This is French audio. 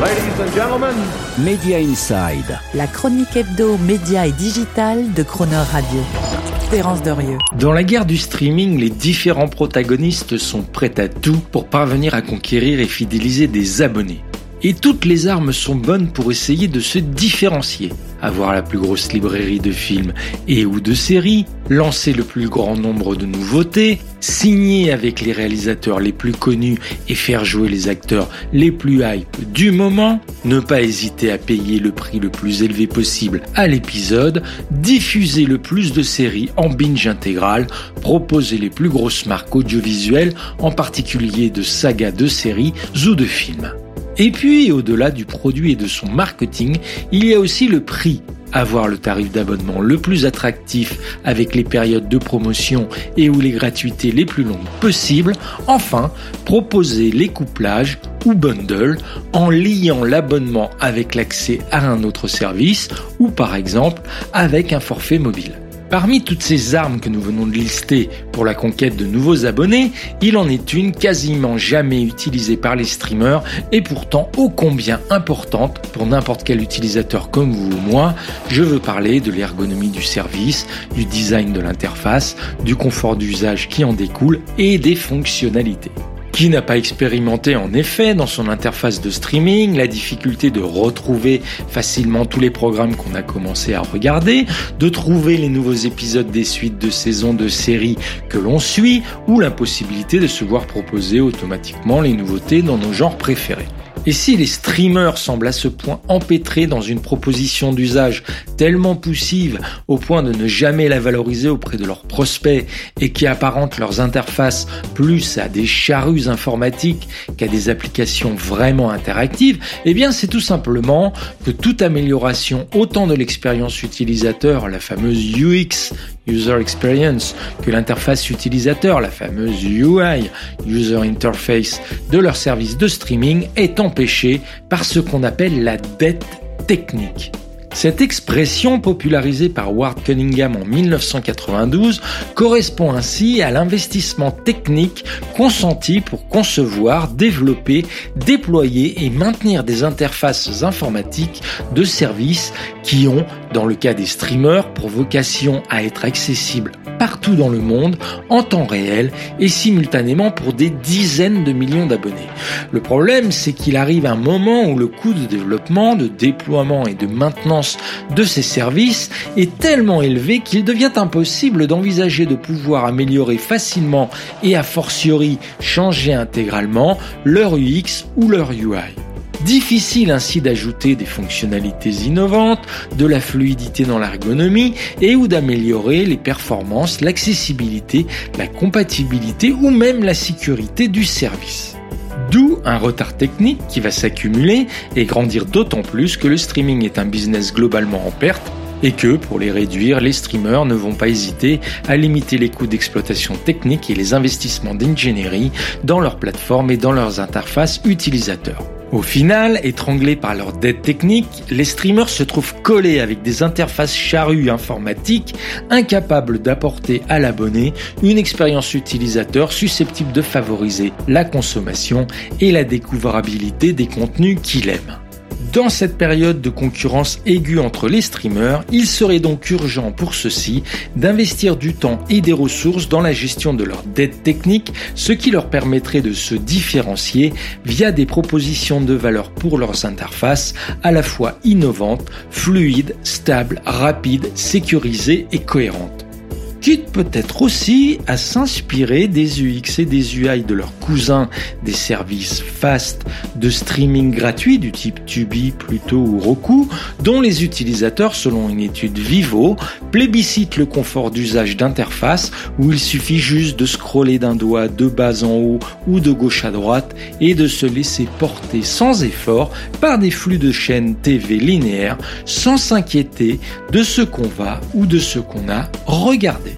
Ladies and gentlemen. Media Inside. La chronique hebdo, média et digital de Croner Radio. Dans la guerre du streaming, les différents protagonistes sont prêts à tout pour parvenir à conquérir et fidéliser des abonnés. Et toutes les armes sont bonnes pour essayer de se différencier. Avoir la plus grosse librairie de films et ou de séries, lancer le plus grand nombre de nouveautés, signer avec les réalisateurs les plus connus et faire jouer les acteurs les plus hype du moment, ne pas hésiter à payer le prix le plus élevé possible à l'épisode, diffuser le plus de séries en binge intégral, proposer les plus grosses marques audiovisuelles, en particulier de sagas de séries ou de films. Et puis, au-delà du produit et de son marketing, il y a aussi le prix. Avoir le tarif d'abonnement le plus attractif avec les périodes de promotion et ou les gratuités les plus longues possibles. Enfin, proposer les couplages ou bundles en liant l'abonnement avec l'accès à un autre service ou par exemple avec un forfait mobile. Parmi toutes ces armes que nous venons de lister pour la conquête de nouveaux abonnés, il en est une quasiment jamais utilisée par les streamers et pourtant ô combien importante pour n'importe quel utilisateur comme vous ou moi. Je veux parler de l'ergonomie du service, du design de l'interface, du confort d'usage qui en découle et des fonctionnalités. Qui n'a pas expérimenté en effet dans son interface de streaming la difficulté de retrouver facilement tous les programmes qu'on a commencé à regarder, de trouver les nouveaux épisodes des suites de saisons de séries que l'on suit, ou l'impossibilité de se voir proposer automatiquement les nouveautés dans nos genres préférés. Et si les streamers semblent à ce point empêtrés dans une proposition d'usage tellement poussive au point de ne jamais la valoriser auprès de leurs prospects et qui apparentent leurs interfaces plus à des charrues informatiques qu'à des applications vraiment interactives, eh bien c'est tout simplement que toute amélioration autant de l'expérience utilisateur, la fameuse UX, User Experience, que l'interface utilisateur, la fameuse UI, User Interface, de leur service de streaming est empêchée par ce qu'on appelle la dette technique. Cette expression popularisée par Ward Cunningham en 1992 correspond ainsi à l'investissement technique consenti pour concevoir, développer, déployer et maintenir des interfaces informatiques de services qui ont, dans le cas des streamers, pour vocation à être accessibles partout dans le monde en temps réel et simultanément pour des dizaines de millions d'abonnés. Le problème, c'est qu'il arrive un moment où le coût de développement, de déploiement et de maintenance de ces services est tellement élevé qu'il devient impossible d'envisager de pouvoir améliorer facilement et a fortiori changer intégralement leur UX ou leur UI. Difficile ainsi d'ajouter des fonctionnalités innovantes, de la fluidité dans l'ergonomie et ou d'améliorer les performances, l'accessibilité, la compatibilité ou même la sécurité du service. D'où un retard technique qui va s'accumuler et grandir d'autant plus que le streaming est un business globalement en perte et que, pour les réduire, les streamers ne vont pas hésiter à limiter les coûts d'exploitation technique et les investissements d'ingénierie dans leurs plateformes et dans leurs interfaces utilisateurs. Au final, étranglés par leur dette technique, les streamers se trouvent collés avec des interfaces charrues informatiques incapables d'apporter à l'abonné une expérience utilisateur susceptible de favoriser la consommation et la découvrabilité des contenus qu'il aime. Dans cette période de concurrence aiguë entre les streamers, il serait donc urgent pour ceux-ci d'investir du temps et des ressources dans la gestion de leur dette technique, ce qui leur permettrait de se différencier via des propositions de valeur pour leurs interfaces à la fois innovantes, fluides, stables, rapides, sécurisées et cohérentes quitte peut-être aussi à s'inspirer des UX et des UI de leurs cousins des services fast de streaming gratuits du type Tubi, Pluto ou Roku, dont les utilisateurs, selon une étude Vivo, plébiscitent le confort d'usage d'interface où il suffit juste de scroller d'un doigt de bas en haut ou de gauche à droite et de se laisser porter sans effort par des flux de chaînes TV linéaires sans s'inquiéter de ce qu'on va ou de ce qu'on a regardé.